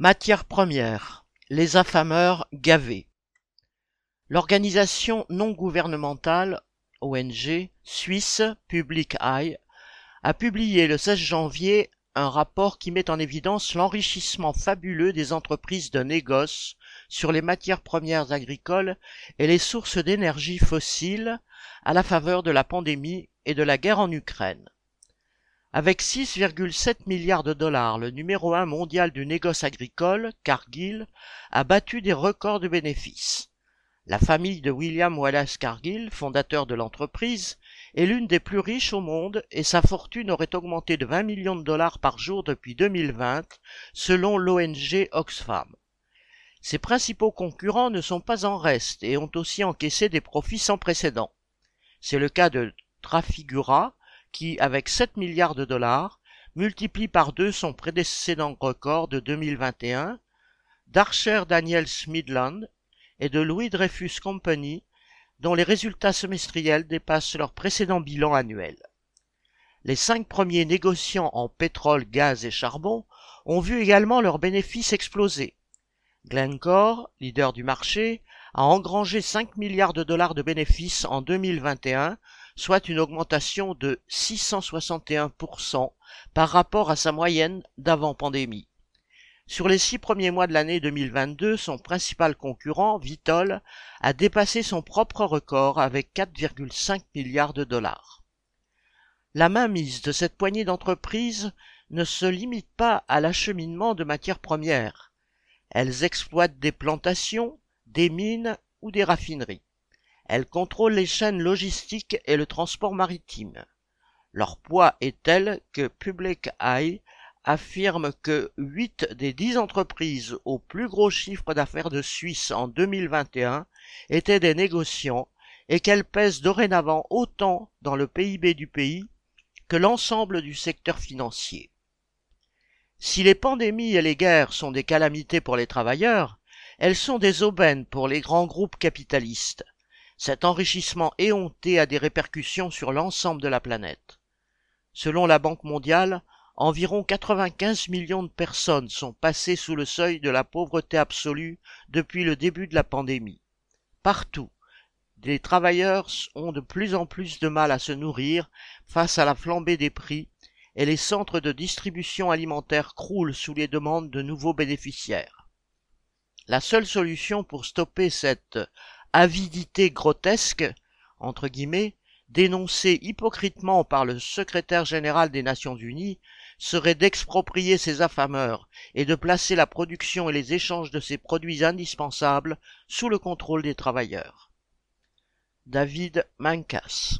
Matières premières, les affameurs gavés. L'organisation non gouvernementale ONG suisse Public Eye a publié le 16 janvier un rapport qui met en évidence l'enrichissement fabuleux des entreprises de négoce sur les matières premières agricoles et les sources d'énergie fossiles à la faveur de la pandémie et de la guerre en Ukraine. Avec 6,7 milliards de dollars, le numéro un mondial du négoce agricole, Cargill, a battu des records de bénéfices. La famille de William Wallace Cargill, fondateur de l'entreprise, est l'une des plus riches au monde et sa fortune aurait augmenté de 20 millions de dollars par jour depuis 2020, selon l'ONG Oxfam. Ses principaux concurrents ne sont pas en reste et ont aussi encaissé des profits sans précédent. C'est le cas de Trafigura, qui, avec 7 milliards de dollars, multiplie par deux son précédent record de 2021, d'Archer Daniels Midland et de Louis Dreyfus Company, dont les résultats semestriels dépassent leur précédent bilan annuel. Les cinq premiers négociants en pétrole, gaz et charbon ont vu également leurs bénéfices exploser. Glencore, leader du marché, a engrangé 5 milliards de dollars de bénéfices en 2021 soit une augmentation de 661% par rapport à sa moyenne d'avant pandémie. Sur les six premiers mois de l'année 2022, son principal concurrent, Vitol, a dépassé son propre record avec 4,5 milliards de dollars. La mainmise de cette poignée d'entreprises ne se limite pas à l'acheminement de matières premières. Elles exploitent des plantations, des mines ou des raffineries. Elles contrôlent les chaînes logistiques et le transport maritime. Leur poids est tel que Public Eye affirme que 8 des 10 entreprises au plus gros chiffre d'affaires de Suisse en 2021 étaient des négociants et qu'elles pèsent dorénavant autant dans le PIB du pays que l'ensemble du secteur financier. Si les pandémies et les guerres sont des calamités pour les travailleurs, elles sont des aubaines pour les grands groupes capitalistes. Cet enrichissement éhonté a des répercussions sur l'ensemble de la planète. Selon la Banque mondiale, environ 95 millions de personnes sont passées sous le seuil de la pauvreté absolue depuis le début de la pandémie. Partout, des travailleurs ont de plus en plus de mal à se nourrir face à la flambée des prix et les centres de distribution alimentaire croulent sous les demandes de nouveaux bénéficiaires. La seule solution pour stopper cette avidité grotesque, entre guillemets, dénoncée hypocritement par le secrétaire général des Nations Unies, serait d'exproprier ces affameurs et de placer la production et les échanges de ces produits indispensables sous le contrôle des travailleurs. David Mancas